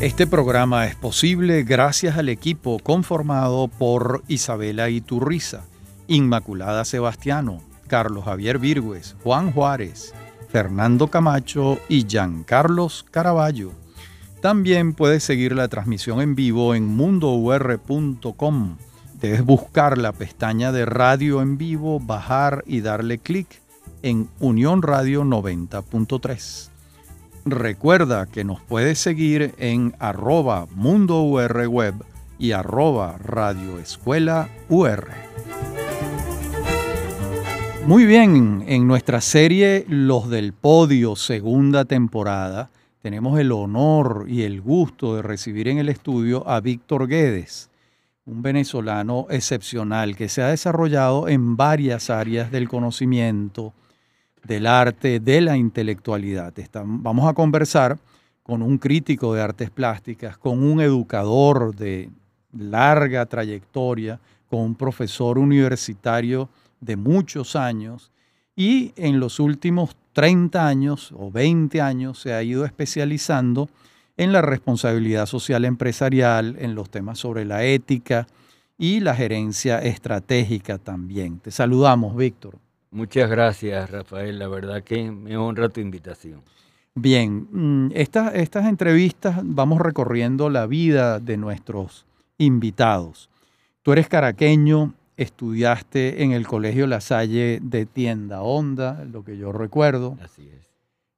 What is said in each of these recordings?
Este programa es posible gracias al equipo conformado por Isabela Iturriza, Inmaculada Sebastiano, Carlos Javier Virgües, Juan Juárez, Fernando Camacho y Giancarlos Caraballo. También puedes seguir la transmisión en vivo en mundour.com. Debes buscar la pestaña de radio en vivo, bajar y darle clic en Unión Radio 90.3. Recuerda que nos puedes seguir en arroba Mundo Web y arroba Radio Escuela UR. Muy bien, en nuestra serie Los del Podio, segunda temporada, tenemos el honor y el gusto de recibir en el estudio a Víctor Guedes, un venezolano excepcional que se ha desarrollado en varias áreas del conocimiento, del arte, de la intelectualidad. vamos a conversar con un crítico de artes plásticas, con un educador de larga trayectoria, con un profesor universitario de muchos años y en los últimos 30 años o 20 años se ha ido especializando en la responsabilidad social empresarial, en los temas sobre la ética y la gerencia estratégica también. Te saludamos, Víctor. Muchas gracias, Rafael. La verdad que me honra tu invitación. Bien, mm, estas, estas entrevistas vamos recorriendo la vida de nuestros invitados. Tú eres caraqueño, estudiaste en el Colegio La Salle de Tienda Honda, lo que yo recuerdo. Así es.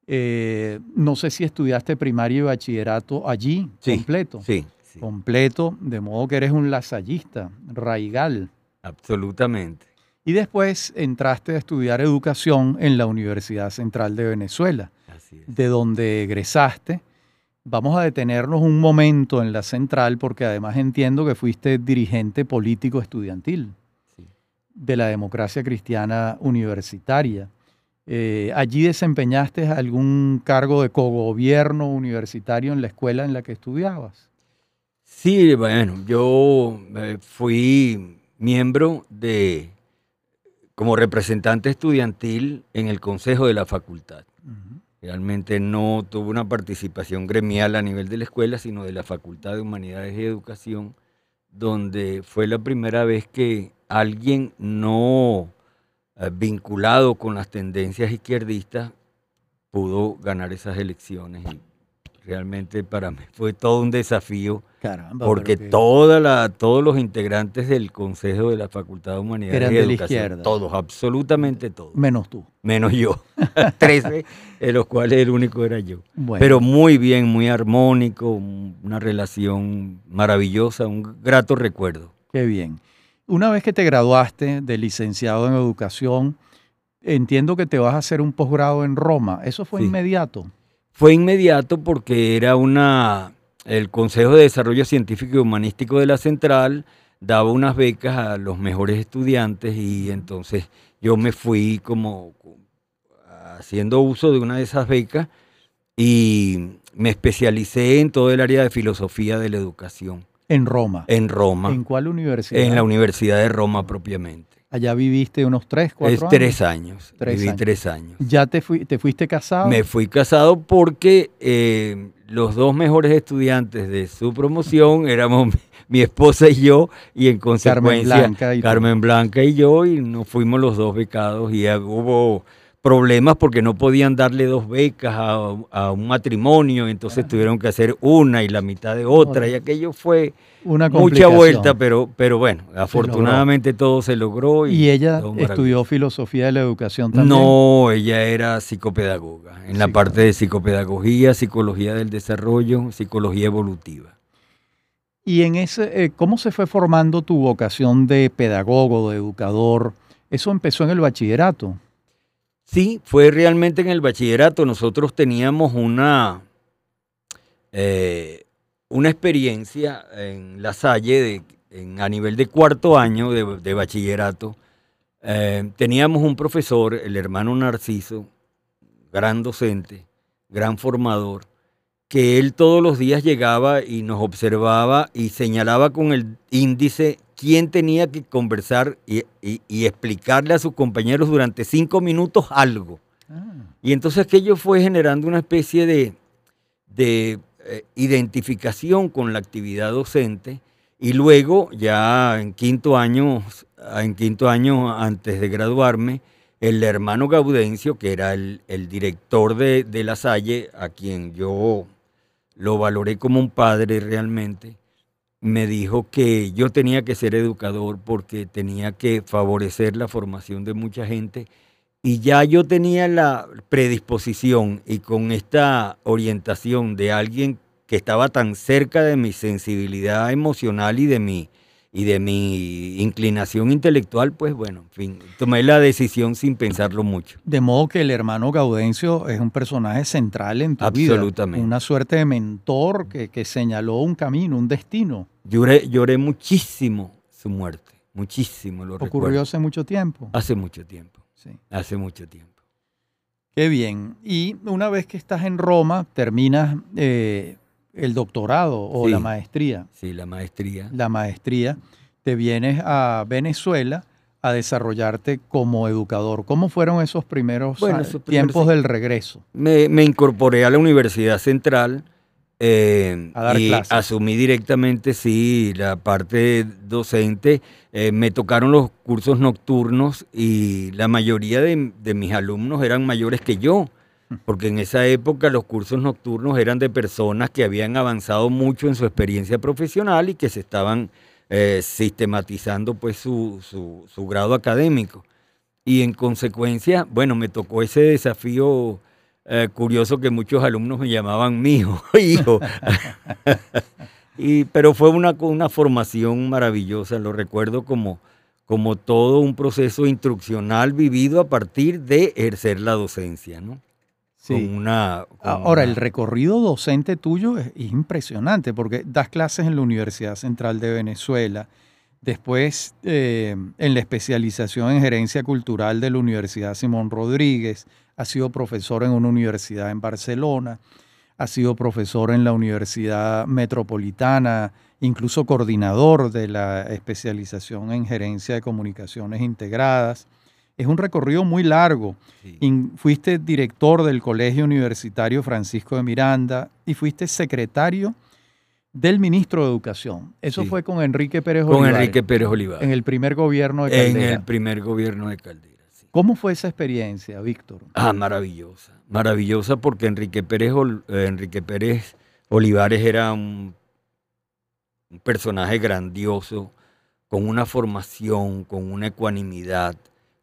Eh, no sé si estudiaste primaria y bachillerato allí, completo. Sí, Completo, de modo que eres un lasallista, raigal. Absolutamente. Y después entraste a estudiar educación en la Universidad Central de Venezuela, Así de donde egresaste. Vamos a detenernos un momento en la central porque además entiendo que fuiste dirigente político estudiantil de la democracia cristiana universitaria. Eh, ¿Allí desempeñaste algún cargo de cogobierno universitario en la escuela en la que estudiabas? Sí, bueno, yo eh, fui miembro de, como representante estudiantil en el consejo de la facultad. Realmente no tuve una participación gremial a nivel de la escuela, sino de la Facultad de Humanidades y Educación, donde fue la primera vez que alguien no eh, vinculado con las tendencias izquierdistas pudo ganar esas elecciones. Y realmente para mí fue todo un desafío. Porque toda la, todos los integrantes del Consejo de la Facultad de Humanidades Eran de la izquierda. todos, absolutamente todos. Menos tú. Menos yo. Trece, de los cuales el único era yo. Pero muy bien, muy armónico, una relación maravillosa, un grato recuerdo. Qué bien. Una vez que te graduaste de licenciado en educación, entiendo que te vas a hacer un posgrado en Roma. ¿Eso fue inmediato? Fue inmediato porque era una. El Consejo de Desarrollo Científico y Humanístico de la Central daba unas becas a los mejores estudiantes y entonces yo me fui como haciendo uso de una de esas becas y me especialicé en todo el área de filosofía de la educación. En Roma. En Roma. ¿En cuál universidad? En la Universidad de Roma propiamente. Allá viviste unos tres, cuatro es, años. Tres años. Viví tres años. ¿Ya te, te fuiste casado? Me fui casado porque eh, los dos mejores estudiantes de su promoción éramos mi, esposa y yo, y en consecuencia Carmen Blanca y, Carmen Blanca y yo, y nos fuimos los dos becados y hubo problemas porque no podían darle dos becas a, un matrimonio, entonces tuvieron que hacer una y la mitad de otra, y aquello fue una mucha vuelta, pero, pero bueno, afortunadamente todo se logró. ¿Y, ella estudió filosofía de la educación también? No, ella era psicopedagoga, en la parte de psicopedagogía, psicología del desarrollo, psicología evolutiva. ¿Y en ese, eh, cómo se fue formando tu vocación de pedagogo, de educador? Eso empezó en el bachillerato. Sí, fue realmente en el bachillerato. Nosotros teníamos una, eh, una experiencia en La Salle a nivel de cuarto año de, bachillerato. Eh, teníamos un profesor, el hermano Narciso, gran docente, gran formador, que él todos los días llegaba y nos observaba y señalaba con el índice quién tenía que conversar y, explicarle a sus compañeros durante cinco minutos algo. Ah. Y entonces aquello fue generando una especie de, eh, identificación con la actividad docente y luego ya en quinto año, en quinto año antes de graduarme, el hermano Gaudencio, que era el, director de, de, La Salle, a quien yo lo valoré como un padre realmente, me dijo que yo tenía que ser educador porque tenía que favorecer la formación de mucha gente y ya yo tenía la predisposición y con esta orientación de alguien que estaba tan cerca de mi sensibilidad emocional y de mi y de mi inclinación intelectual, pues bueno, en fin, tomé la decisión sin pensarlo mucho. De modo que el hermano Gaudencio es un personaje central en tu vida. Absolutamente. Una suerte de mentor que, que señaló un camino, un destino. Lloré, lloré muchísimo su muerte, muchísimo. Lo ¿Ocurrió hace mucho tiempo? Hace mucho tiempo. Sí. Hace mucho tiempo. Qué bien. Y una vez que estás en Roma, terminas eh, el doctorado o la maestría. Sí, la maestría. La maestría. Te vienes a Venezuela a desarrollarte como educador. ¿Cómo fueron esos primeros, tiempos del regreso? Me, me, incorporé a la Universidad Central eh, y asumí directamente, sí, la parte docente. Eh, me tocaron los cursos nocturnos y la mayoría de, mis alumnos eran mayores que yo. Porque en esa época los cursos nocturnos eran de personas que habían avanzado mucho en su experiencia profesional y que se estaban eh, sistematizando pues su, su grado académico. Y en consecuencia, bueno, me tocó ese desafío eh, curioso que muchos alumnos me llamaban mi hijo, hijo. y, pero fue una, una formación maravillosa, lo recuerdo como, como todo un proceso instruccional vivido a partir de ejercer la docencia, ¿no? Sí. una, Ahora, el recorrido docente tuyo es, impresionante porque das clases en la Universidad Central de Venezuela, después eh, en la especialización en gerencia cultural de la Universidad Simón Rodríguez, ha sido profesor en una universidad en Barcelona, ha sido profesor en la Universidad Metropolitana, incluso coordinador de la especialización en gerencia de comunicaciones integradas. Es un recorrido muy largo. Fuiste director del Colegio Universitario Francisco de Miranda y fuiste secretario del ministro de Educación. Eso fue con Enrique Pérez Olivares. Con Enrique Pérez Olivares. En el primer gobierno de Caldera. En el primer gobierno de Caldera. ¿Cómo fue esa experiencia, Víctor? Ah, maravillosa. Maravillosa porque Enrique Pérez, eh, Enrique Pérez Olivares era un, personaje grandioso, con una formación, con una ecuanimidad,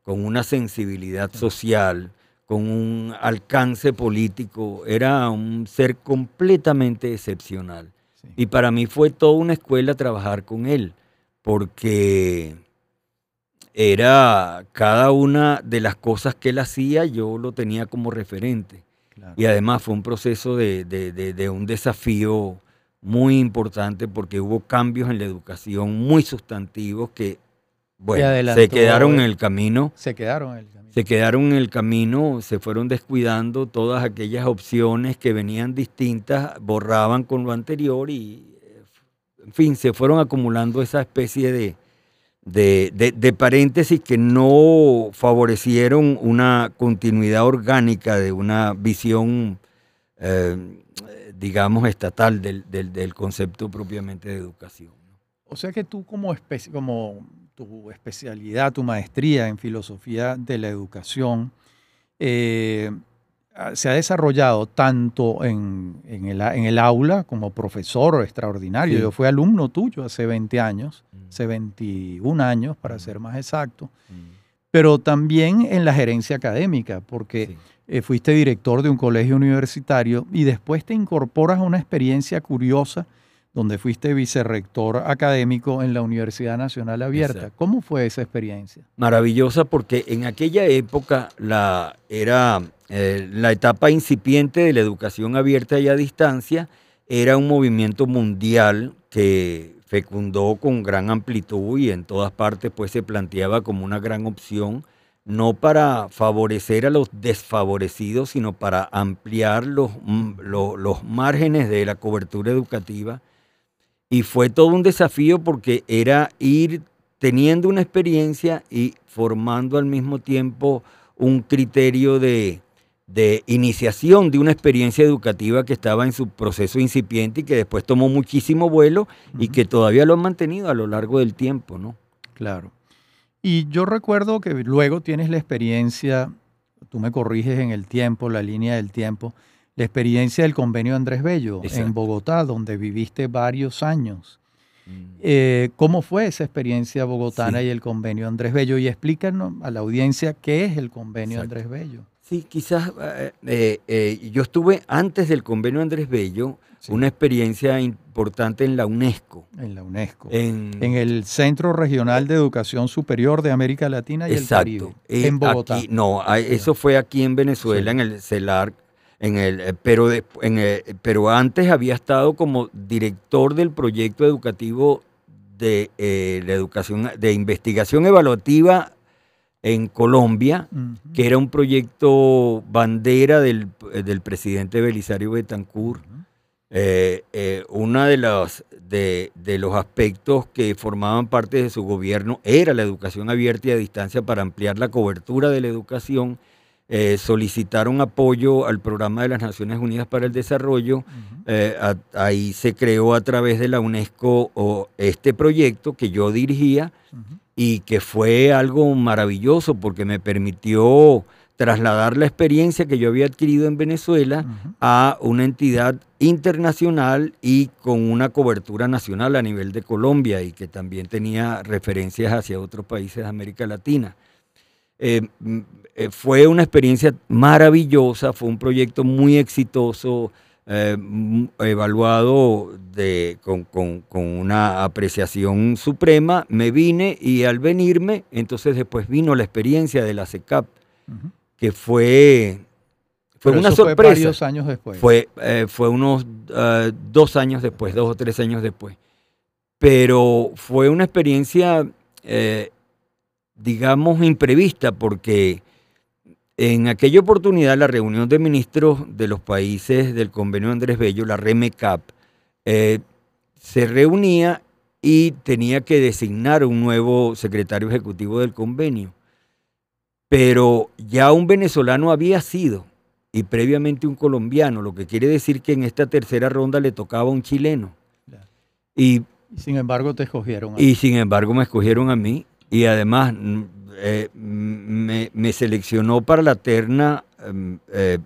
con una sensibilidad social, con un alcance político. Era un ser completamente excepcional. Y para mí fue toda una escuela trabajar con él, porque era cada una de las cosas que él hacía, yo lo tenía como referente. Y además fue un proceso de, un desafío muy importante porque hubo cambios en la educación muy sustantivos que, bueno, se quedaron en el camino. Se quedaron en el camino. Se quedaron en el camino, se fueron descuidando todas aquellas opciones que venían distintas, borraban con lo anterior y, en fin, se fueron acumulando esa especie de, de, paréntesis que no favorecieron una continuidad orgánica de una visión, eh, digamos, estatal del, concepto propiamente de educación. O sea que tú como, como tu especialidad, tu maestría en filosofía de la educación, eh, Ah, se ha desarrollado tanto en, el, aula como profesor extraordinario. Yo fui alumno tuyo hace 20 años, mm. hace 21 años para mm. ser más exacto, mm. pero también en la gerencia académica, porque eh, fuiste director de un colegio universitario y después te incorporas a una experiencia curiosa donde fuiste vicerrector académico en la Universidad Nacional Abierta. ¿Cómo fue esa experiencia? Maravillosa porque en aquella época la, era eh, la etapa incipiente de la educación abierta y a distancia, era un movimiento mundial que fecundó con gran amplitud y en todas partes pues se planteaba como una gran opción no para favorecer a los desfavorecidos, sino para ampliar los, los márgenes de la cobertura educativa y fue todo un desafío porque era ir teniendo una experiencia y formando al mismo tiempo un criterio de, de iniciación de una experiencia educativa que estaba en su proceso incipiente y que después tomó muchísimo vuelo y que todavía lo han mantenido a lo largo del tiempo, ¿no? Claro. Y yo recuerdo que luego tienes la experiencia, tú me corriges en el tiempo, la línea del tiempo, la experiencia del convenio Andrés Bello en Bogotá, donde viviste varios años. Mm. Eh, ¿Cómo fue esa experiencia bogotana y el convenio Andrés Bello? Y explícanos a la audiencia qué es el convenio Andrés Bello. Sí, quizás eh, eh, yo estuve antes del convenio Andrés Bello, una experiencia importante en la UNESCO. En la UNESCO. En, el Centro Regional de Educación Superior de América Latina y el Caribe. en Bogotá. no, eso fue aquí en Venezuela, en el CELAR. En el, pero, en pero antes había estado como director del proyecto educativo de la educación de investigación evaluativa en Colombia, que era un proyecto bandera del, presidente Belisario Betancourt. Eh, eh, uno de los, de, los aspectos que formaban parte de su gobierno era la educación abierta y a distancia para ampliar la cobertura de la educación. Eh, solicitaron apoyo al programa de las Naciones Unidas para el Desarrollo. ahí se creó a través de la UNESCO este proyecto que yo dirigía y que fue algo maravilloso porque me permitió trasladar la experiencia que yo había adquirido en Venezuela a una entidad internacional y con una cobertura nacional a nivel de Colombia y que también tenía referencias hacia otros países de América Latina. Eh, eh, fue una experiencia maravillosa, fue un proyecto muy exitoso, eh, evaluado de, con, una apreciación suprema, me vine y al venirme, entonces después vino la experiencia de la CECAP, que fue, fue una sorpresa. Fue varios años después. Fue, eh, fue unos dos años después, dos o tres años después. Pero fue una experiencia, digamos, imprevista, porque en aquella oportunidad, la reunión de ministros de los países del convenio Andrés Bello, la REMECAP, eh, se reunía y tenía que designar un nuevo secretario ejecutivo del convenio. Pero ya un venezolano había sido y previamente un colombiano, lo que quiere decir que en esta tercera ronda le tocaba un chileno. Y, sin embargo te escogieron. y sin embargo me escogieron a mí y además eh, me, seleccionó para la terna em, eh,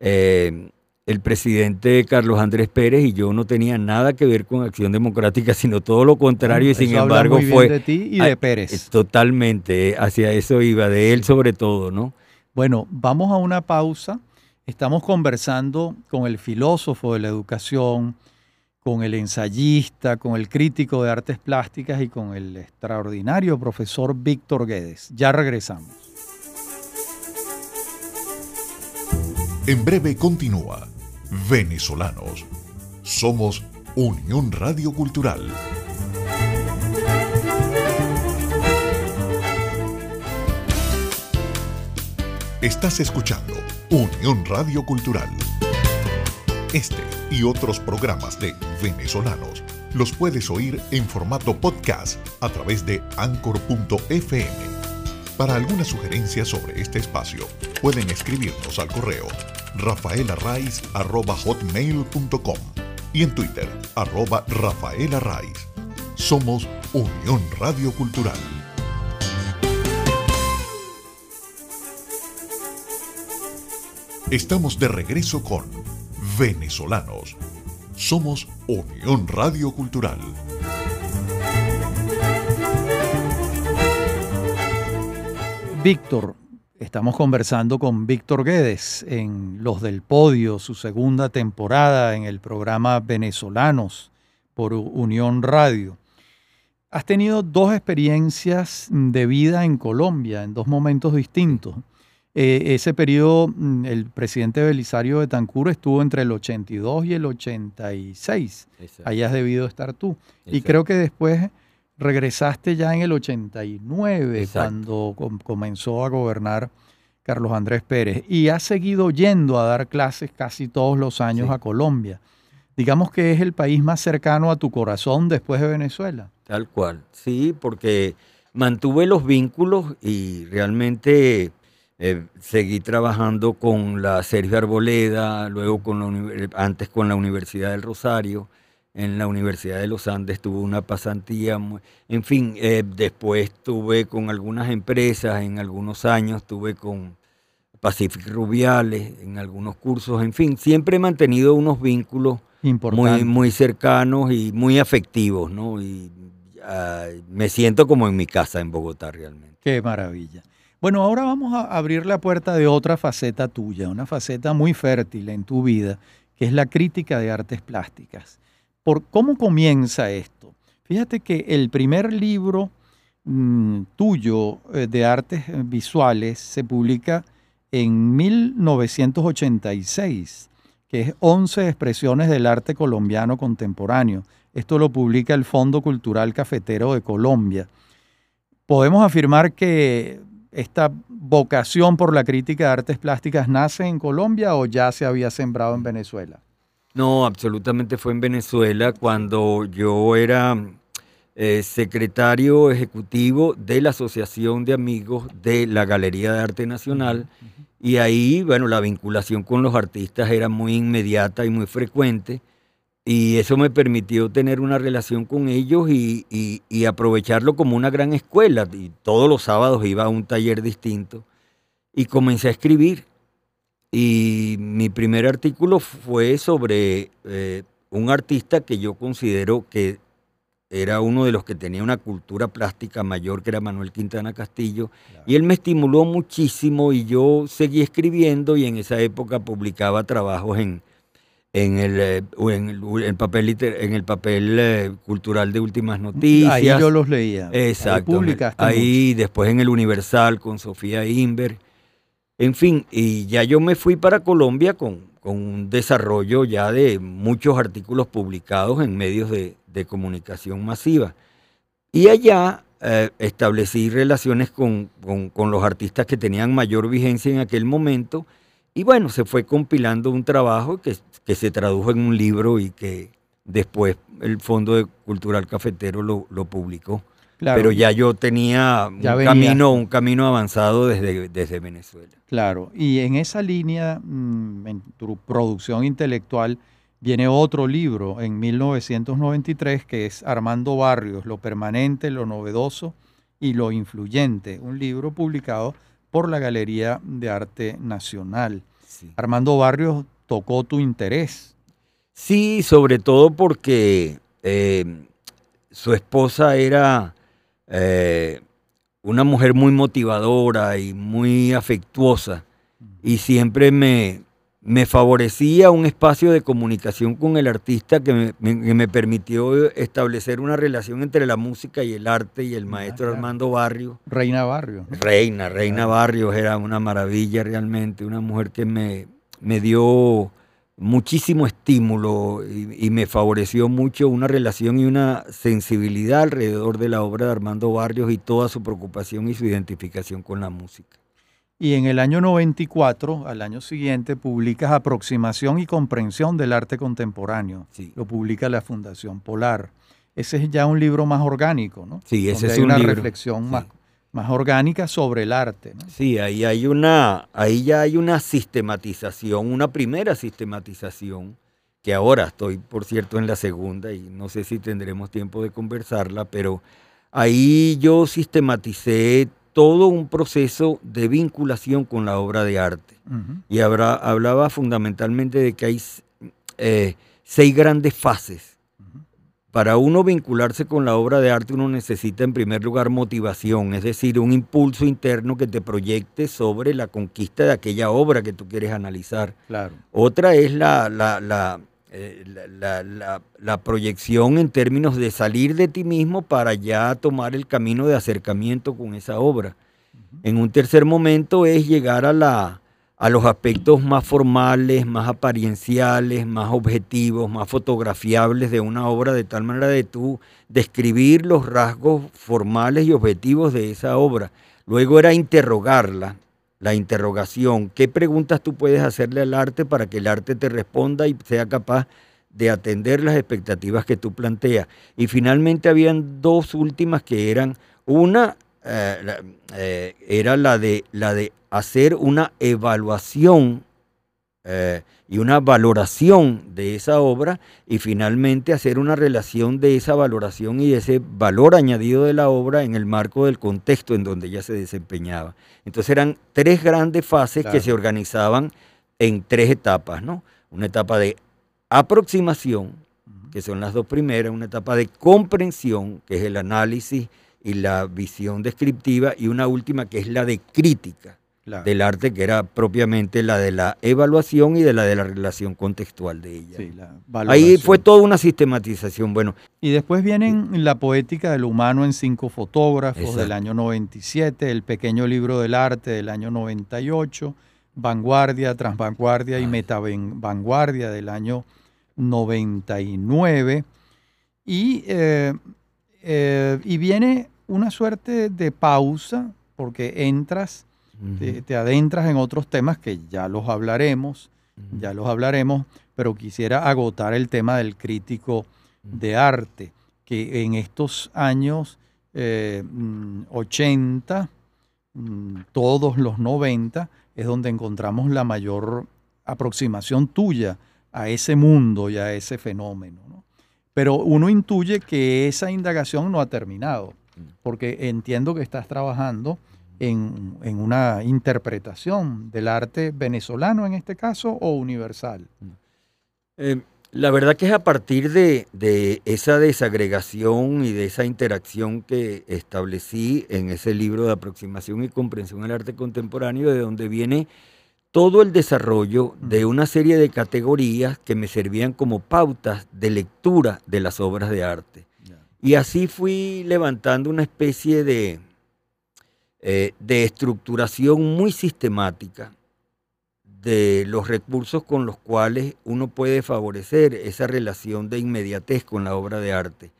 eh, el presidente Carlos Andrés Pérez y yo no tenía nada que ver con Acción Democrática, sino todo lo contrario y sin embargo fue de ti y de Pérez. Totalmente, hacia eso iba, de él sobre todo, ¿no? Bueno, vamos a una pausa. Estamos conversando con el filósofo de la educación, con el ensayista, con el crítico de artes plásticas y con el extraordinario profesor Víctor Guedes. Ya regresamos. En breve continúa Venezolanos. Somos Unión Radio Cultural. Estás escuchando Unión Radio Cultural. Este y otros programas de venezolanos los puedes oír en formato podcast a través de anchor.fm. Para alguna sugerencia sobre este espacio, pueden escribirnos al correo rafaelarraiz.com y en Twitter, arroba rafaelarraiz. Somos Unión Radio Cultural. Estamos de regreso con venezolanos. Somos Unión Radio Cultural. Víctor, estamos conversando con Víctor Guedes en Los del Podio, su segunda temporada en el programa Venezolanos por Unión Radio. Has tenido dos experiencias de vida en Colombia en dos momentos distintos. Eh, ese periodo, mm, el presidente Belisario Betancur estuvo entre el 82 y el 86. Ahí has debido estar tú. Y creo que después regresaste ya en el 89, cuando comenzó a gobernar Carlos Andrés Pérez. Y has seguido yendo a dar clases casi todos los años a Colombia. Digamos que es el país más cercano a tu corazón después de Venezuela. Tal cual, sí, porque mantuve los vínculos y realmente Eh, seguí trabajando con la Sergio Arboleda, luego con la, antes con la Universidad del Rosario, en la Universidad de los Andes tuve una pasantía, en fin, eh, después estuve con algunas empresas, en algunos años estuve con Pacific Rubiales, en algunos cursos, en fin, siempre he mantenido unos vínculos muy, muy cercanos y muy afectivos, ¿no? Y ah, me siento como en mi casa en Bogotá realmente. Qué maravilla. Bueno, ahora vamos a abrir la puerta de otra faceta tuya, una faceta muy fértil en tu vida, que es la crítica de artes plásticas por cómo comienza esto. Fíjate que el primer libro mm, tuyo eh, de artes visuales se publica en 1986, que es 11 expresiones del arte colombiano contemporáneo. Esto lo publica el Fondo Cultural Cafetero de Colombia. Podemos afirmar que esta vocación por la crítica de artes plásticas nace en Colombia o ya se había sembrado en Venezuela? No, absolutamente fue en Venezuela cuando yo era eh, secretario ejecutivo de la Asociación de Amigos de la Galería de Arte Nacional. Y ahí, bueno, la vinculación con los artistas era muy inmediata y muy frecuente. Y eso me permitió tener una relación con ellos y, y aprovecharlo como una gran escuela. Y todos los sábados iba a un taller distinto. Y comencé a escribir y mi primer artículo fue sobre eh, un artista que yo considero que era uno de los que tenía una cultura plástica mayor, que era Manuel Quintana Castillo, y él me estimuló muchísimo y yo seguí escribiendo y en esa época publicaba trabajos en, en el, eh, en el, papel, en el papel eh, cultural de Últimas Noticias. Ahí yo los leía. Exacto. Ahí, ahí después en el Universal con Sofía Inver. En fin, y ya yo me fui para Colombia con, un desarrollo ya de muchos artículos publicados en medios de, comunicación masiva. Y allá eh, establecí relaciones con, los artistas que tenían mayor vigencia en aquel momento. Y bueno, se fue compilando un trabajo que, que se tradujo en un libro y que después el Fondo Cultural Cafetero lo, lo publicó. Pero ya yo tenía un, camino, un camino avanzado desde, desde Venezuela. Claro, y en esa línea, mm, en tu producción intelectual, viene otro libro en 1993 que es Armando Barrios, Lo permanente, lo novedoso y lo influyente, un libro publicado por la Galería de Arte Nacional. Armando Barrios tocó tu interés. Sí, sobre todo porque eh, su esposa era eh, una mujer muy motivadora y muy afectuosa y siempre me, me favorecía un espacio de comunicación con el artista que me, permitió establecer una relación entre la música y el arte y el maestro Armando Barrio. Reina Barrio. Reina, Reina Barrios era una maravilla realmente, una mujer que me, me dio muchísimo estímulo y, me favoreció mucho una relación y una sensibilidad alrededor de la obra de Armando Barrios y toda su preocupación y su identificación con la música. Y en el año 94, al año siguiente, publicas Aproximación y Comprensión del Arte Contemporáneo. Lo publica la Fundación Polar. Ese es ya un libro más orgánico, ¿no? Sí, ese es hay una reflexión más más orgánica sobre el arte. Sí, ahí hay una, ahí ya hay una sistematización, una primera sistematización, que ahora estoy, por cierto, en la segunda y no sé si tendremos tiempo de conversarla, pero ahí yo sistematicé todo un proceso de vinculación con la obra de arte. Y hablaba fundamentalmente de que hay eh, seis grandes fases para uno vincularse con la obra de arte uno necesita en primer lugar motivación, es decir, un impulso interno que te proyecte sobre la conquista de aquella obra que tú quieres analizar. Claro. Otra es la, la, la, eh, la, proyección en términos de salir de ti mismo para ya tomar el camino de acercamiento con esa obra. En un tercer momento es llegar a la, a los aspectos más formales, más aparienciales, más objetivos, más fotografiables de una obra, de tal manera de tú describir los rasgos formales y objetivos de esa obra. Luego era interrogarla, la interrogación. ¿Qué preguntas tú puedes hacerle al arte para que el arte te responda y sea capaz de atender las expectativas que tú planteas? Y finalmente habían dos últimas que eran una eh, era la de, la de hacer una evaluación eh, y una valoración de esa obra y finalmente hacer una relación de esa valoración y ese valor añadido de la obra en el marco del contexto en donde ella se desempeñaba. Entonces eran tres grandes fases que se organizaban en tres etapas, ¿no? Una etapa de aproximación, que son las dos primeras, una etapa de comprensión, que es el análisis y la visión descriptiva, y una última que es la de crítica del arte, que era propiamente la de la evaluación y de la de la relación contextual de ella. Ahí fue toda una sistematización. Bueno. Y después vienen la poética del humano en cinco fotógrafos del año 97, el pequeño libro del arte del año 98, vanguardia, transvanguardia y metavanguardia del año 99. Y, eh, eh, y viene una suerte de pausa porque entras te, adentras en otros temas que ya los hablaremos, ya los hablaremos, pero quisiera agotar el tema del crítico de arte, que en estos años 80, eh, mm, mm, todos los 90, es donde encontramos la mayor aproximación tuya a ese mundo y a ese fenómeno. Pero uno intuye que esa indagación no ha terminado, porque entiendo que estás trabajando en, una interpretación del arte venezolano en este caso o universal? Eh, la verdad que es a partir de, esa desagregación y de esa interacción que establecí en ese libro de aproximación y comprensión al arte contemporáneo, de donde viene todo el desarrollo de una serie de categorías que me servían como pautas de lectura de las obras de arte. Y así fui levantando una especie de, eh, de estructuración muy sistemática de los recursos con los cuales uno puede favorecer esa relación de inmediatez con la obra de arte.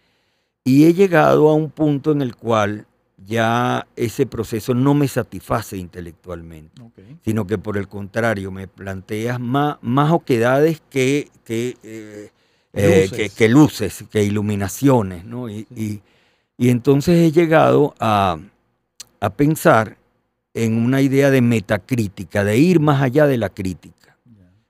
Y he llegado a un punto en el cual ya ese proceso no me satisface intelectualmente, sino que por el contrario me planteas más, más oquedades que, que, eh, eh, que, luces, que iluminaciones. ¿no? y entonces he llegado a, a pensar en una idea de metacrítica, de ir más allá de la crítica.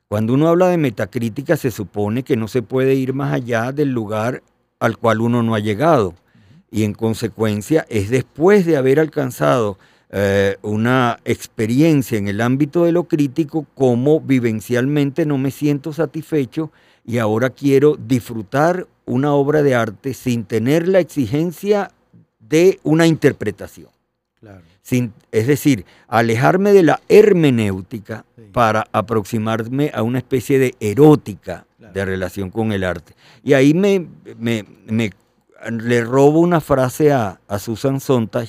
Cuando uno habla de metacrítica se supone que no se puede ir más allá del lugar al cual uno no ha llegado. Y en consecuencia es después de haber alcanzado eh, una experiencia en el ámbito de lo crítico como vivencialmente no me siento satisfecho y ahora quiero disfrutar una obra de arte sin tener la exigencia de una interpretación. Es decir, alejarme de la hermenéutica para aproximarme a una especie de erótica de relación con el arte. Y ahí me, me, le robo una frase a, Susan Sontag,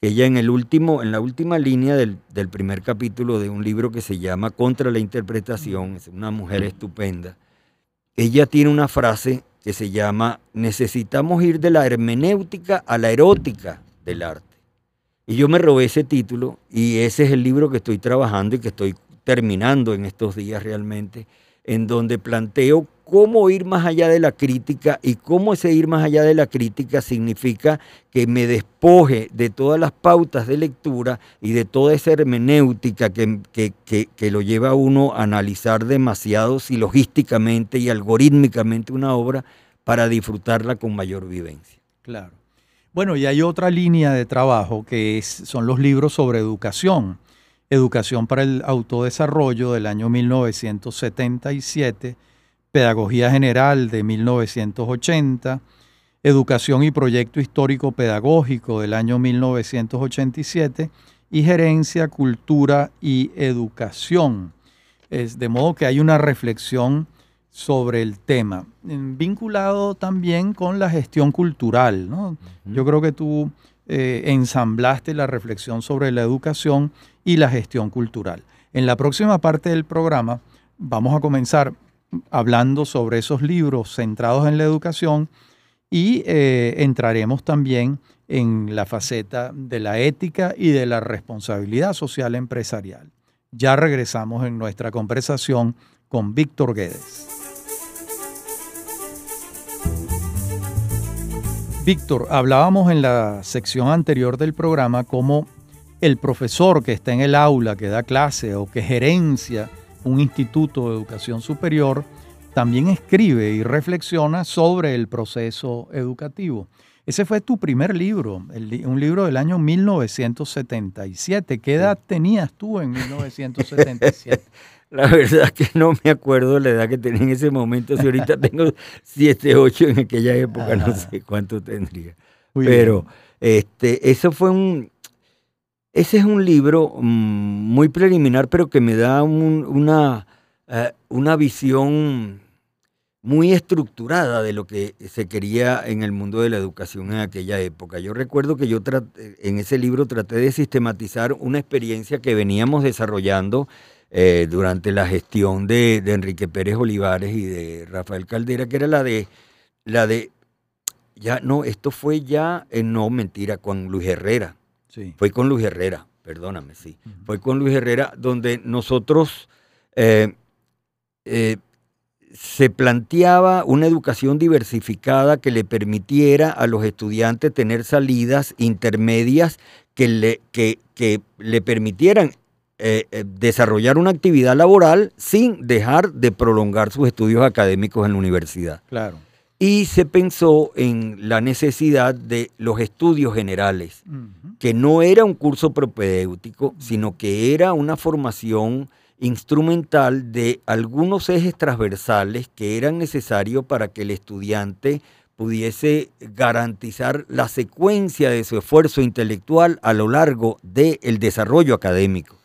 que ella en, el último, en la última línea del, del, primer capítulo de un libro que se llama Contra la Interpretación, es una mujer estupenda, ella tiene una frase que se llama, necesitamos ir de la hermenéutica a la erótica del arte. Y yo me robé ese título y ese es el libro que estoy trabajando y que estoy terminando en estos días realmente, en donde planteo cómo ir más allá de la crítica y cómo ese ir más allá de la crítica significa que me despoje de todas las pautas de lectura y de toda esa hermenéutica que, que, lo lleva a uno a analizar demasiado silogísticamente y algorítmicamente una obra para disfrutarla con mayor vivencia. Claro. Bueno, y hay otra línea de trabajo que es, son los libros sobre educación. Educación para el Autodesarrollo del año 1977, Pedagogía General de 1980, Educación y Proyecto Histórico Pedagógico del año 1987 y Gerencia, Cultura y Educación. Es de modo que hay una reflexión sobre el tema, vinculado también con la gestión cultural. Yo creo que tú eh, ensamblaste la reflexión sobre la educación y la gestión cultural. En la próxima parte del programa vamos a comenzar hablando sobre esos libros centrados en la educación y eh, entraremos también en la faceta de la ética y de la responsabilidad social empresarial. Ya regresamos en nuestra conversación con Víctor Guedes. Víctor, hablábamos en la sección anterior del programa cómo el profesor que está en el aula, que da clase o que gerencia un instituto de educación superior, también escribe y reflexiona sobre el proceso educativo. Ese fue tu primer libro, un libro del año 1977. ¿Qué edad tenías tú en 1977? La verdad es que no me acuerdo la edad que tenía en ese momento. Si ahorita tengo 7, 8 en aquella época, no sé cuánto tendría. Pero este, eso fue un, ese es un libro mm, muy preliminar, pero que me da una, eh, una visión muy estructurada de lo que se quería en el mundo de la educación en aquella época. Yo recuerdo que yo en ese libro traté de sistematizar una experiencia que veníamos desarrollando eh, durante la gestión de, Enrique Pérez Olivares y de Rafael Caldera, que era la de, la de, ya no, esto fue ya, eh, no mentira, con Luis Herrera. Fue con Luis Herrera, perdóname, sí. Fue con Luis Herrera donde nosotros eh, eh, se planteaba una educación diversificada que le permitiera a los estudiantes tener salidas intermedias que le, que, que le permitieran eh, desarrollar una actividad laboral sin dejar de prolongar sus estudios académicos en la universidad. Claro. Y se pensó en la necesidad de los estudios generales, que no era un curso propedéutico, sino que era una formación instrumental de algunos ejes transversales que eran necesarios para que el estudiante pudiese garantizar la secuencia de su esfuerzo intelectual a lo largo del desarrollo académico.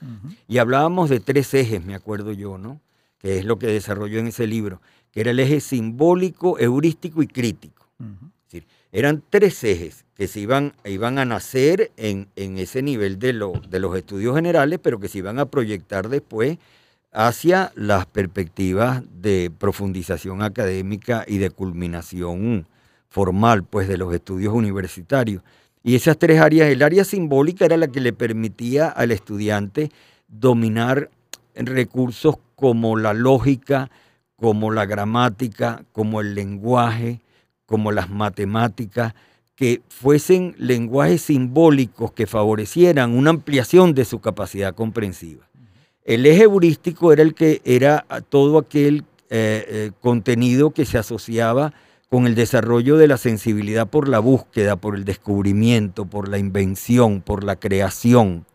Y hablábamos de tres ejes, me acuerdo yo, ¿no? Que es lo que desarrolló en ese libro que era el eje simbólico, heurístico y crítico. eran tres ejes que se iban, iban a nacer en, ese nivel de, de los estudios generales, pero que se iban a proyectar después hacia las perspectivas de profundización académica y de culminación formal pues, de los estudios universitarios. Y esas tres áreas, el área simbólica era la que le permitía al estudiante dominar recursos como la lógica, como la gramática, como el lenguaje, como las matemáticas, que fuesen lenguajes simbólicos que favorecieran una ampliación de su capacidad comprensiva. El eje heurístico era el que era todo aquel eh, eh, contenido que se asociaba con el desarrollo de la sensibilidad por la búsqueda, por el descubrimiento, por la invención, por la creación.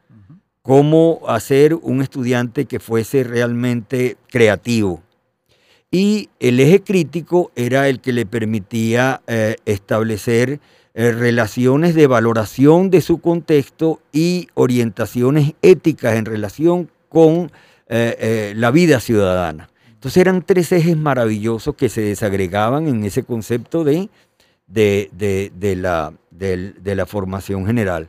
Cómo hacer un estudiante que fuese realmente creativo, y el eje crítico era el que le permitía eh, establecer eh, relaciones de valoración de su contexto y orientaciones éticas en relación con eh, la vida ciudadana. Entonces eran tres ejes maravillosos que se desagregaban en ese concepto de, de, la, de la formación general.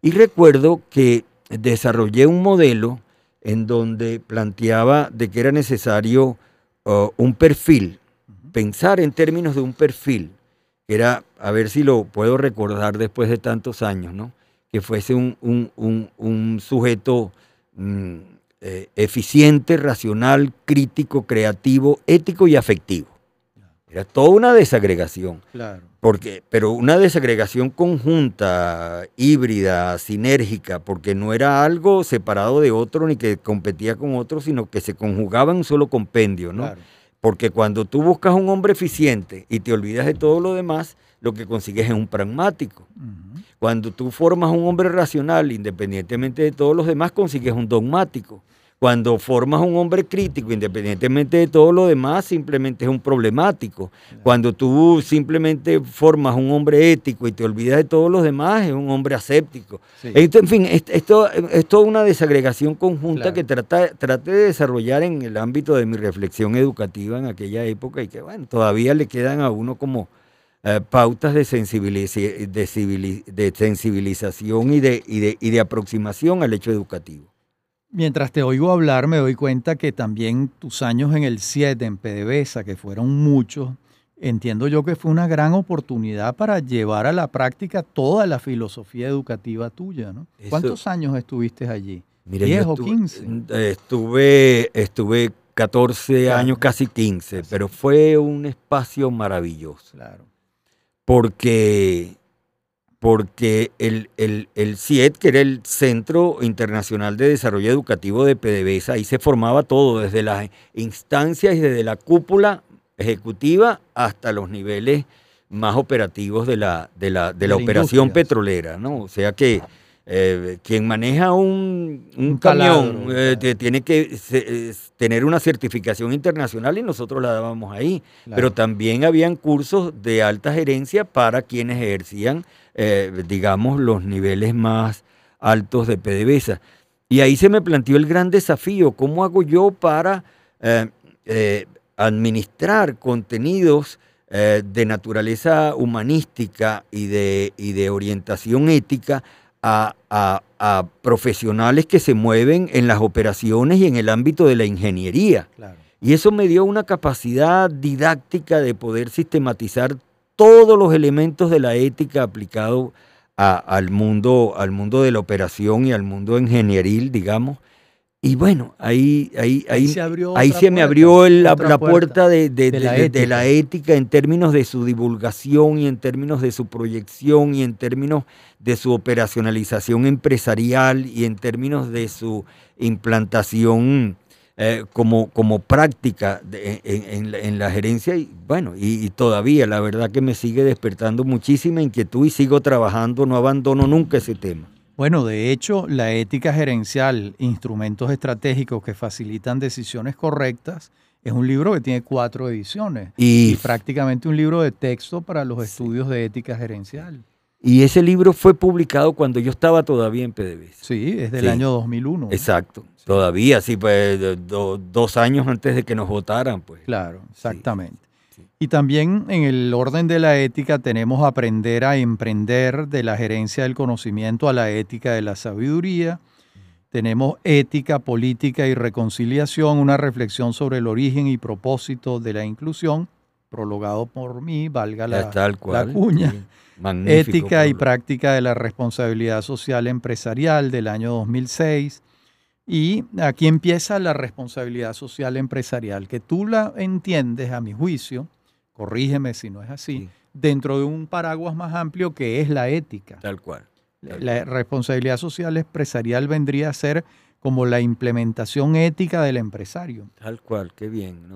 Y recuerdo que desarrollé un modelo en donde planteaba de que era necesario un perfil, pensar en términos de un perfil, era, a ver si lo puedo recordar después de tantos años, ¿no? que fuese un, sujeto mm, eh, eficiente, racional, crítico, creativo, ético y afectivo. Era toda una desagregación. Claro. Porque, pero una desagregación conjunta, híbrida, sinérgica, porque no era algo separado de otro ni que competía con otro, sino que se conjugaba en un solo compendio, ¿no? Porque cuando tú buscas un hombre eficiente y te olvidas de todo lo demás, lo que consigues es un pragmático. Cuando tú formas un hombre racional, independientemente de todos los demás, consigues un dogmático. Cuando formas un hombre crítico, independientemente de todo lo demás, simplemente es un problemático. Cuando tú simplemente formas un hombre ético y te olvidas de todos los demás, es un hombre aséptico. en fin, esto es toda una desagregación conjunta que trata, traté de desarrollar en el ámbito de mi reflexión educativa en aquella época y que, bueno, todavía le quedan a uno como eh, pautas de, de, sensibilización y de, y de aproximación al hecho educativo. Mientras te oigo hablar, me doy cuenta que también tus años en el 7, en PDVSA, que fueron muchos, entiendo yo que fue una gran oportunidad para llevar a la práctica toda la filosofía educativa tuya, ¿no? ¿Cuántos años estuviste allí? ¿10 o 15? Estuve, estuve 14 años, casi 15, pero fue un espacio maravilloso. Claro. porque, porque el, el, el CIED, que era el Centro Internacional de Desarrollo Educativo de PDVSA, ahí se formaba todo, desde las instancias y desde la cúpula ejecutiva hasta los niveles más operativos de la, de la, de la, operación petrolera, ¿no? O sea que eh, quien maneja un, un, camión eh, tiene que tener una certificación internacional y nosotros la dábamos ahí. Pero también habían cursos de alta gerencia para quienes ejercían, eh, digamos, los niveles más altos de PDVSA. Y ahí se me planteó el gran desafío, ¿cómo hago yo para administrar contenidos de naturaleza humanística y de, y de orientación ética? a, profesionales que se mueven en las operaciones y en el ámbito de la ingeniería. Y eso me dio una capacidad didáctica de poder sistematizar todos los elementos de la ética aplicado al, mundo, al mundo de la operación y al mundo ingenieril, digamos, y bueno, ahí, ahí, ahí, ahí se, me abrió la, puerta, de, la ética en términos de su divulgación y en términos de su proyección y en términos de su operacionalización empresarial y en términos de su implantación eh, como, como práctica en, la gerencia. Y bueno, y, todavía la verdad que me sigue despertando muchísima inquietud y sigo trabajando, no abandono nunca ese tema. Bueno, de hecho, la ética gerencial, instrumentos estratégicos que facilitan decisiones correctas, es un libro que tiene cuatro ediciones y, prácticamente un libro de texto para los estudios de ética gerencial. Y ese libro fue publicado cuando yo estaba todavía en PDVSA. Sí, es del año 2001. Exacto, todavía, sí, pues dos años antes de que nos votaran. pues. Claro, exactamente. Y también en el orden de la ética tenemos aprender a emprender de la gerencia del conocimiento a la ética de la sabiduría. Tenemos ética, política y reconciliación, una reflexión sobre el origen y propósito de la inclusión, prologado por mí, valga la, la cuña. Ética y práctica de la responsabilidad social empresarial del año 2006. Y aquí empieza la responsabilidad social empresarial, que tú la entiendes, a mi juicio, corrígeme si no es así, dentro de un paraguas más amplio que es la ética. Tal cual. la responsabilidad social empresarial vendría a ser como la implementación ética del empresario. Tal cual, qué bien.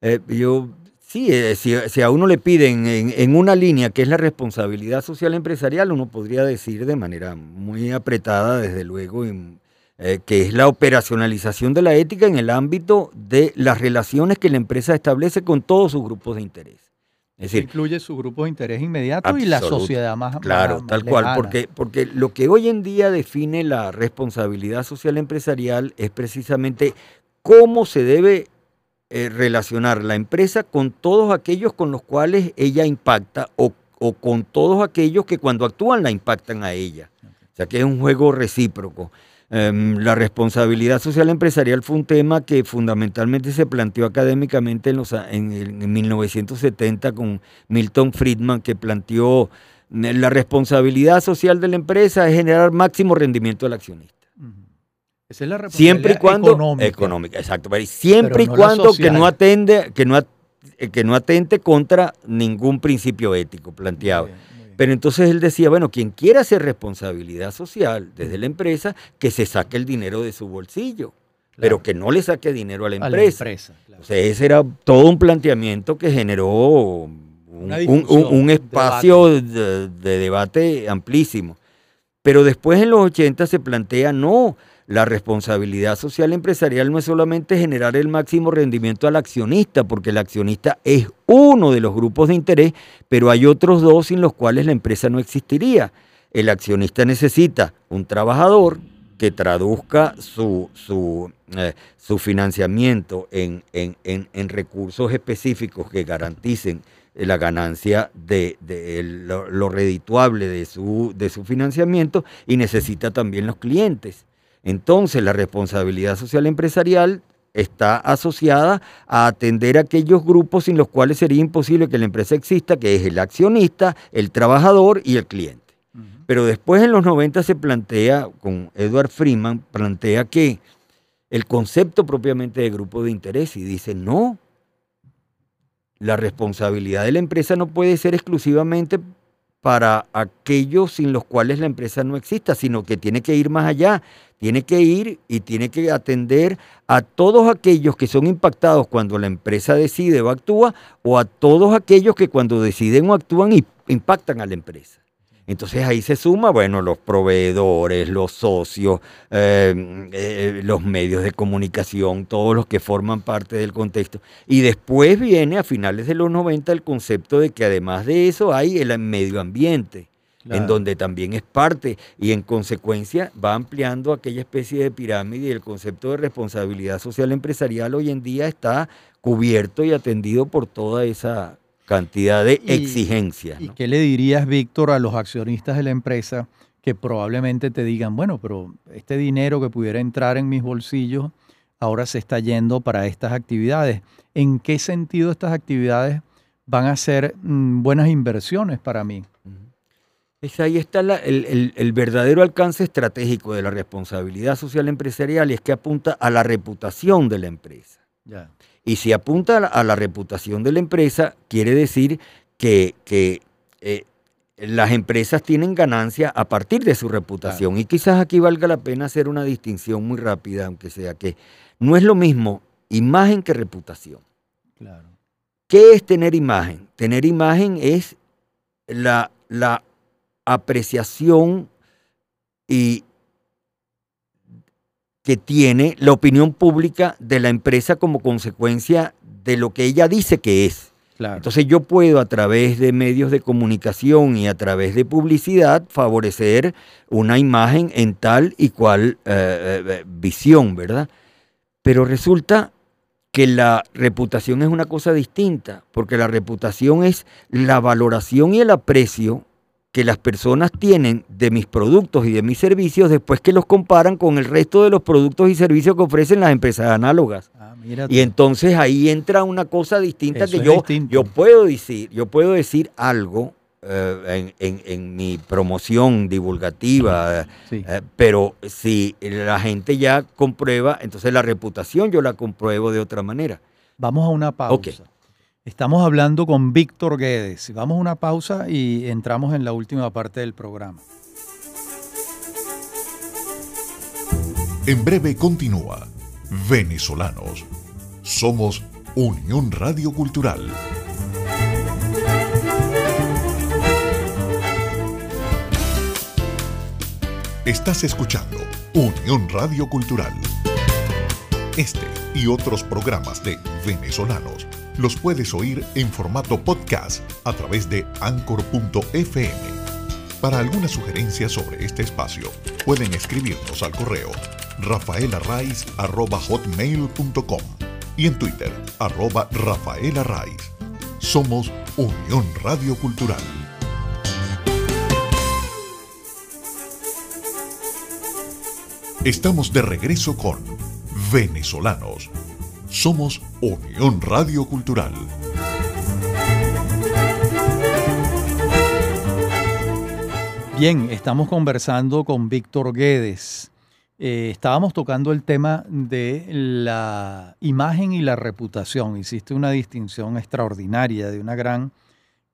Eh, yo, sí, eh, si, a uno le piden en, una línea que es la responsabilidad social empresarial, uno podría decir de manera muy apretada, desde luego, eh, que es la operacionalización de la ética en el ámbito de las relaciones que la empresa establece con todos sus grupos de interés. Es decir, incluye su grupo de interés inmediato y la sociedad más Claro, tal cual, porque, porque lo que hoy en día define la responsabilidad social empresarial es precisamente cómo se debe eh, relacionar la empresa con todos aquellos con los cuales ella impacta o, o con todos aquellos que cuando actúan la impactan a ella. O sea que es un juego recíproco. Em, la responsabilidad social empresarial fue un tema que fundamentalmente se planteó académicamente en, los, en, 1970 con Milton Friedman, que planteó eh, la responsabilidad social de la empresa es generar máximo rendimiento del accionista. Esa es la responsabilidad siempre y cuando económica, exacto, siempre y cuando que no atende, que no, que no atente contra ningún principio ético planteado. Pero entonces él decía, bueno, quien quiera hacer responsabilidad social desde la empresa, que se saque el dinero de su bolsillo, pero que no le saque dinero a la empresa. O sea, ese era todo un planteamiento que generó un, espacio De, de debate amplísimo. Pero después en los 80 se plantea, no, la responsabilidad social empresarial no es solamente generar el máximo rendimiento al accionista, porque el accionista es uno de los grupos de interés, pero hay otros dos sin los cuales la empresa no existiría. El accionista necesita un trabajador que traduzca su, su, eh, financiamiento en, recursos específicos que garanticen la ganancia de, lo, lo, redituable de su, de su financiamiento y necesita también los clientes. Entonces, la responsabilidad social empresarial está asociada a atender a aquellos grupos sin los cuales sería imposible que la empresa exista, que es el accionista, el trabajador y el cliente. Pero después en los 90 se plantea, con Edward Freeman, plantea que el concepto propiamente de grupo de interés y dice, no, la responsabilidad de la empresa no puede ser exclusivamente para aquellos sin los cuales la empresa no exista, sino que tiene que ir más allá, tiene que ir y tiene que atender a todos aquellos que son impactados cuando la empresa decide o actúa, o a todos aquellos que cuando deciden o actúan impactan a la empresa. Entonces ahí se suma, bueno, los proveedores, los socios, eh, eh, los medios de comunicación, todos los que forman parte del contexto. Y después viene a finales de los 90 el concepto de que además de eso hay el medio ambiente, en donde también es parte y en consecuencia va ampliando aquella especie de pirámide y el concepto de responsabilidad social empresarial hoy en día está cubierto y atendido por toda esa cantidad de exigencias. ¿Y qué le dirías, Víctor, a los accionistas de la empresa que probablemente te digan, bueno, pero este dinero que pudiera entrar en mis bolsillos ahora se está yendo para estas actividades? ¿En qué sentido estas actividades van a ser mm, buenas inversiones para mí? Es ahí está el, verdadero alcance estratégico de la responsabilidad social empresarial y es que apunta a la reputación de la empresa. Ya. Y si apunta a la, reputación de la empresa, quiere decir que, eh, las empresas tienen ganancia a partir de su reputación. Y quizás aquí valga la pena hacer una distinción muy rápida, aunque sea que no es lo mismo imagen que reputación. Claro. ¿Qué es tener imagen? Tener imagen es la, la apreciación y, que tiene la opinión pública de la empresa como consecuencia de lo que ella dice que es. Entonces yo puedo a través de medios de comunicación y a través de publicidad favorecer una imagen en tal y cual eh, eh, visión, ¿verdad? Pero resulta que la reputación es una cosa distinta, porque la reputación es la valoración y el aprecio que las personas tienen de mis productos y de mis servicios después que los comparan con el resto de los productos y servicios que ofrecen las empresas análogas. Ah, y entonces ahí entra una cosa distinta que yo, yo puedo decir, yo puedo decir algo eh, en, mi promoción divulgativa, eh, pero si la gente ya comprueba, entonces la reputación yo la compruebo de otra manera. Vamos a una pausa. Estamos hablando con Víctor Guedes. Vamos a una pausa y entramos en la última parte del programa. En breve continúa Venezolanos. Somos Unión Radio Cultural. Estás escuchando Unión Radio Cultural. Este y otros programas de Venezolanos los puedes oír en formato podcast a través de anchor.fm. Para alguna sugerencia sobre este espacio, pueden escribirnos al correo rafaelarraiz.com y en Twitter, arroba Somos Unión Radio Cultural. Estamos de regreso con Venezolanos somos Unión Radio Cultural. Bien, estamos conversando con Víctor Guedes. Eh, estábamos tocando el tema de la imagen y la reputación. Hiciste una distinción extraordinaria, de una gran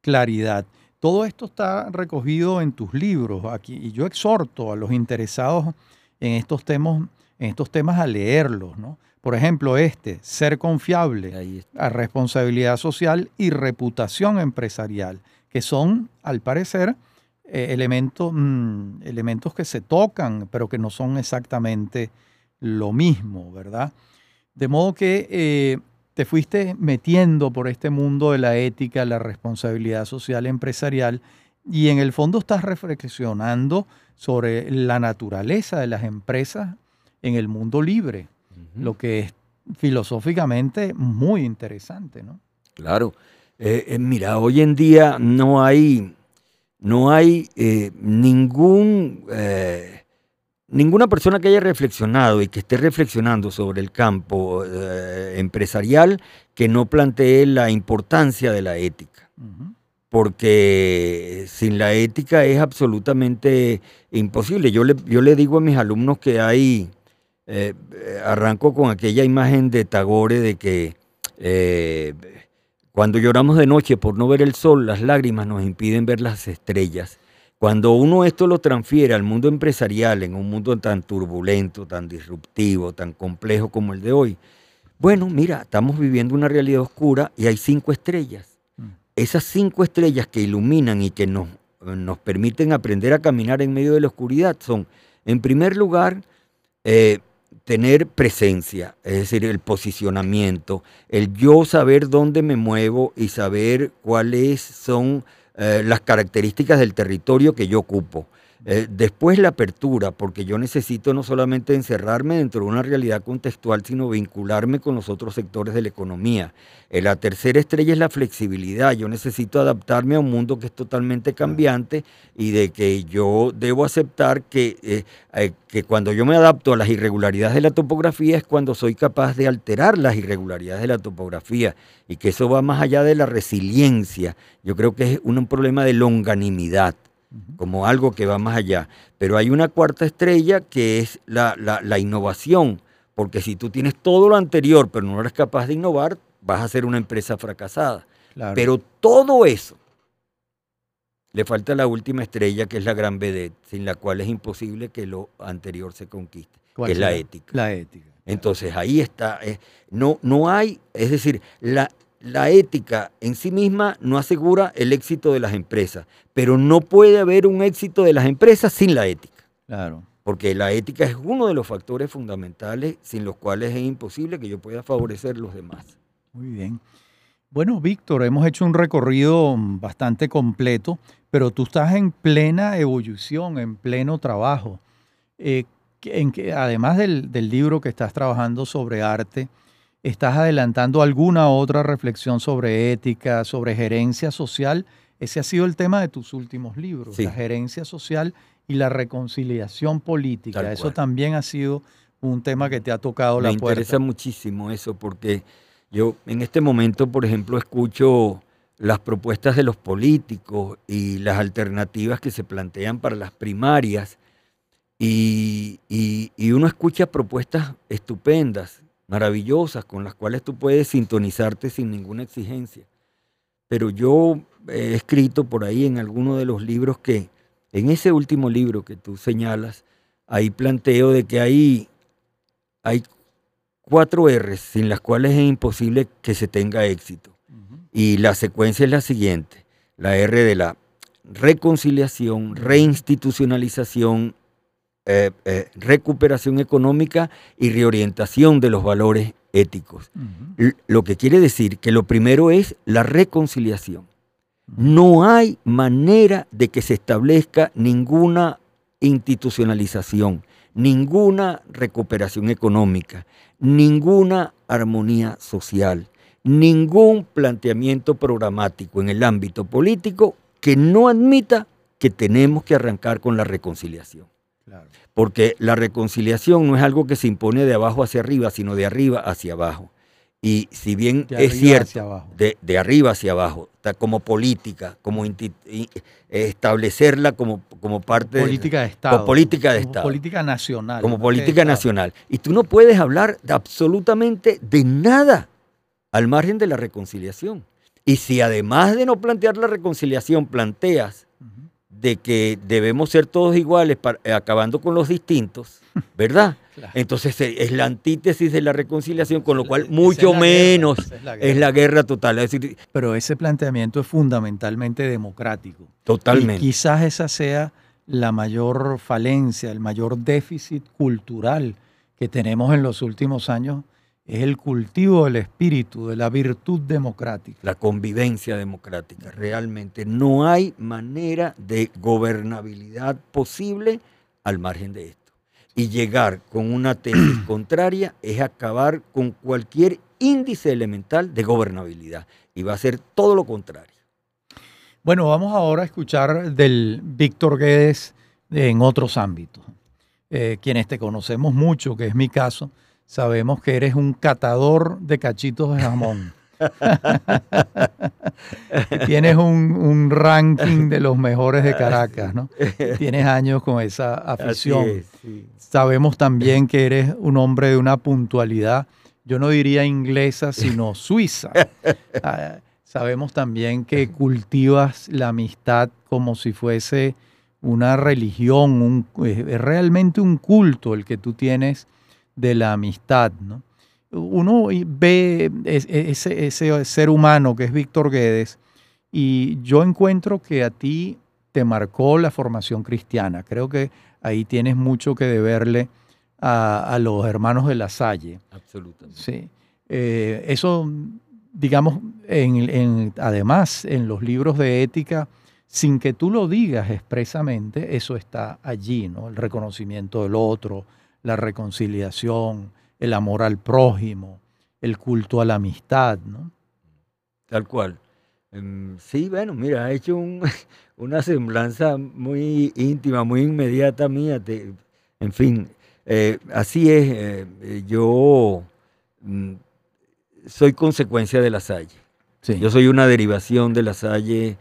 claridad. Todo esto está recogido en tus libros aquí y yo exhorto a los interesados en estos temas, en estos temas a leerlos, ¿no? Por ejemplo, este, ser confiable, a responsabilidad social y reputación empresarial, que son, al parecer, eh, elementos, mm, elementos que se tocan, pero que no son exactamente lo mismo, ¿verdad? De modo que eh, te fuiste metiendo por este mundo de la ética, la responsabilidad social empresarial, y en el fondo estás reflexionando sobre la naturaleza de las empresas en el mundo libre lo que es filosóficamente muy interesante, ¿no? Claro. Eh, eh, mira, hoy en día no hay, no hay eh, ningún, ninguna persona que haya reflexionado y que esté reflexionando sobre el campo empresarial que no plantee la importancia de la ética. Porque sin la ética es absolutamente imposible. Yo le, yo le digo a mis alumnos que hay eh, arranco con aquella imagen de Tagore de que eh, Cuando lloramos de noche por no ver el sol, las lágrimas nos impiden ver las estrellas. Cuando uno esto lo transfiere al mundo empresarial, en un mundo tan turbulento, tan disruptivo, tan complejo como el de hoy, bueno, mira, estamos viviendo una realidad oscura y hay cinco estrellas. Mm. Esas cinco estrellas que iluminan y que nos, nos permiten aprender a caminar en medio de la oscuridad son, en primer lugar, eh, tener presencia, es decir, el posicionamiento, el yo saber dónde me muevo y saber cuáles son eh, las características del territorio que yo ocupo. Eh, después la apertura, porque yo necesito no solamente encerrarme dentro de una realidad contextual, sino vincularme con los otros sectores de la economía. Eh, la tercera estrella es la flexibilidad. Yo necesito adaptarme a un mundo que es totalmente cambiante y de que yo debo aceptar que, eh, que cuando yo me adapto a las irregularidades de la topografía es cuando soy capaz de alterar las irregularidades de la topografía y que eso va más allá de la resiliencia. Yo creo que es un problema de longanimidad como algo que va más allá. Pero hay una cuarta estrella que es la, innovación, porque si tú tienes todo lo anterior, pero no eres capaz de innovar, vas a ser una empresa fracasada. Pero todo eso, le falta la última estrella, que es la gran vedette, sin la cual es imposible que lo anterior se conquiste, que es la ética. La ética. Entonces ahí está. No, no hay, es decir, la, la ética en sí misma no asegura el éxito de las empresas, pero no puede haber un éxito de las empresas sin la ética. Claro. Porque la ética es uno de los factores fundamentales sin los cuales es imposible que yo pueda favorecer a los demás. Muy bien. Bueno, Víctor, hemos hecho un recorrido bastante completo, pero tú estás en plena evolución, en pleno trabajo. Eh, en que, además del, del libro que estás trabajando sobre arte, ¿Estás adelantando alguna otra reflexión sobre ética, sobre gerencia social? Ese ha sido el tema de tus últimos libros, la gerencia social y la reconciliación política. eso también ha sido un tema que te ha tocado la puerta. Me interesa muchísimo eso porque yo en este momento, por ejemplo, escucho las propuestas de los políticos y las alternativas que se plantean para las primarias y, y uno escucha propuestas estupendas maravillosas con las cuales tú puedes sintonizarte sin ninguna exigencia. Pero yo he escrito por ahí en alguno de los libros que, en ese último libro que tú señalas, ahí planteo de que hay, hay cuatro R's sin las cuales es imposible que se tenga éxito. Y la secuencia es la siguiente, la R de la reconciliación, reinstitucionalización eh, eh, recuperación económica y reorientación de los valores éticos. Lo que quiere decir que lo primero es la reconciliación. No hay manera de que se establezca ninguna institucionalización, ninguna recuperación económica, ninguna armonía social, ningún planteamiento programático en el ámbito político que no admita que tenemos que arrancar con la reconciliación. Porque la reconciliación no es algo que se impone de abajo hacia arriba, sino de arriba hacia abajo. Y si bien es cierto, de, arriba hacia abajo, como política, como establecerla como, como parte política de, Estado. política de Estado. política nacional. Como política nacional. Y tú no puedes hablar de absolutamente de nada al margen de la reconciliación. Y si además de no plantear la reconciliación, planteas de que debemos ser todos iguales, eh, acabando con los distintos, ¿verdad? Entonces eh, es la antítesis de la reconciliación, con lo cual mucho menos es la, guerra total. Pero ese planteamiento es fundamentalmente democrático. Totalmente. Y quizás esa sea la mayor falencia, el mayor déficit cultural que tenemos en los últimos años es el cultivo del espíritu, de la virtud democrática. La convivencia democrática, realmente. No hay manera de gobernabilidad posible al margen de esto. Y llegar con una tesis contraria es acabar con cualquier índice elemental de gobernabilidad. Y va a ser todo lo contrario. Bueno, vamos ahora a escuchar del Víctor Guedes en otros ámbitos. Eh, quienes te conocemos mucho, que es mi caso, sabemos que eres un catador de cachitos de jamón. Tienes un, ranking de los mejores de Caracas, ¿no? Tienes años con esa afición. Sabemos también que eres un hombre de una puntualidad, yo no diría inglesa, sino suiza. Ah, Sabemos también que cultivas la amistad como si fuese una religión, es realmente un culto el que tú tienes de la amistad. ¿no? Uno ve ese, ese ser humano que es Víctor Guedes y yo encuentro que a ti te marcó la formación cristiana. Creo que ahí tienes mucho que deberle a, los hermanos de la Salle. Absolutamente. Sí. Eh, eso, digamos, en, además en los libros de ética, sin que tú lo digas expresamente, eso está allí, ¿no? El reconocimiento del otro, la reconciliación, el amor al prójimo, el culto a la amistad, ¿no? Tal cual. Em, sí, bueno, mira, ha hecho una semblanza muy íntima, muy inmediata mía. en fin, eh, así es. Eh, yo mm, soy consecuencia de la Salle. Yo soy una derivación de la Salle.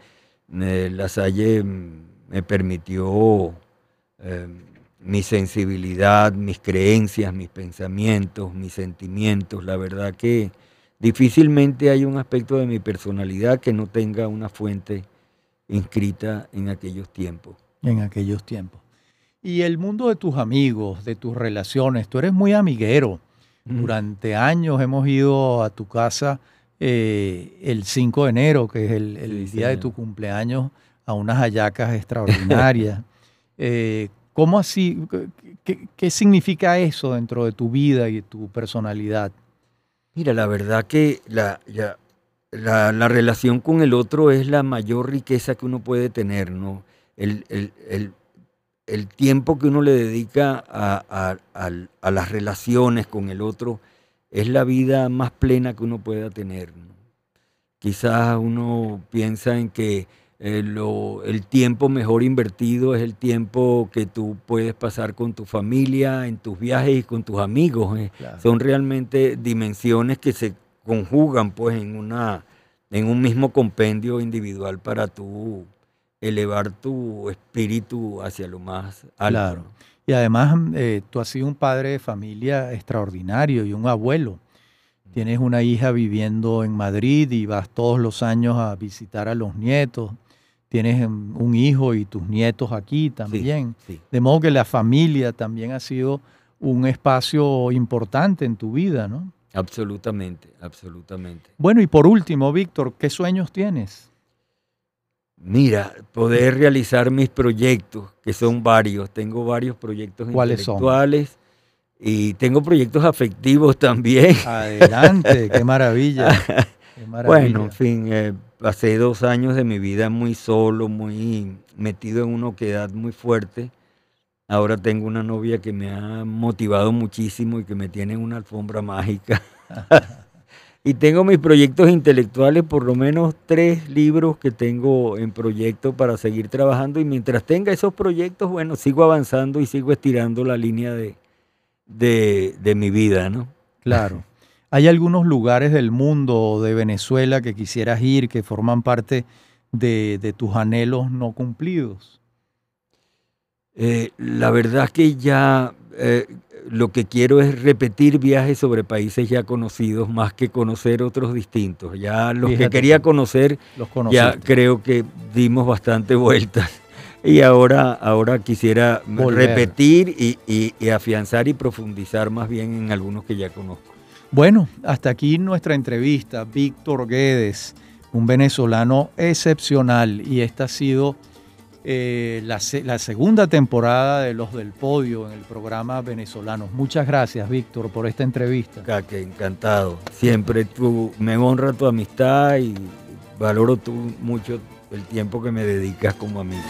Eh, la Salle mm, me permitió em, mi sensibilidad, mis creencias, mis pensamientos, mis sentimientos. La verdad que difícilmente hay un aspecto de mi personalidad que no tenga una fuente inscrita en aquellos tiempos. En aquellos tiempos. Y el mundo de tus amigos, de tus relaciones, tú eres muy amiguero. Durante años hemos ido a tu casa eh, el 5 de enero, que es el, día de tu cumpleaños, a unas hallacas extraordinarias. eh, ¿Cómo así? ¿Qué, ¿Qué, significa eso dentro de tu vida y de tu personalidad? Mira, la verdad que la, la, relación con el otro es la mayor riqueza que uno puede tener, ¿no? El, tiempo que uno le dedica a, las relaciones con el otro es la vida más plena que uno pueda tener. Quizás uno piensa en que eh, el tiempo mejor invertido es el tiempo que tú puedes pasar con tu familia, en tus viajes y con tus amigos. Eh. Son realmente dimensiones que se conjugan pues en, una, en un mismo compendio individual para tú elevar tu espíritu hacia lo más alto. Claro. Y además eh, tú has sido un padre de familia extraordinario y un abuelo. Tienes una hija viviendo en Madrid y vas todos los años a visitar a los nietos tienes em, un hijo y tus nietos aquí también. De modo que la familia también ha sido un espacio importante en tu vida, ¿no? Absolutamente, absolutamente. Bueno, y por último, Víctor, ¿qué sueños tienes? Mira, poder realizar mis proyectos, que son varios. Tengo varios proyectos ¿Cuáles intelectuales y tengo proyectos afectivos también. Adelante, qué maravilla. Bueno, en fin, eh, pasé dos años de mi vida muy solo, muy metido en una oquedad muy fuerte. Ahora tengo una novia que me ha motivado muchísimo y que me tiene en una alfombra mágica. y tengo mis proyectos intelectuales, por lo menos tres libros que tengo en proyecto para seguir trabajando. Y mientras tenga esos proyectos, bueno, sigo avanzando y sigo estirando la línea de, de, de mi vida, ¿no? Claro. ¿Hay algunos lugares del mundo o de Venezuela que quisieras ir que forman parte de, tus anhelos no cumplidos? Eh, la verdad que ya eh, lo que quiero es repetir viajes sobre países ya conocidos más que conocer otros distintos. Ya los que quería conocer, ya creo que dimos bastante vueltas. Y ahora, ahora quisiera repetir y afianzar y profundizar más bien en algunos que ya conozco. Bueno, hasta aquí nuestra entrevista. Víctor Guedes, un venezolano excepcional y esta ha sido eh, la, segunda temporada de Los del Podio en el programa venezolano. Muchas gracias, Víctor, por esta entrevista. Que encantado. Siempre tú, me honra tu amistad y valoro tú mucho el tiempo que me dedicas como amigo.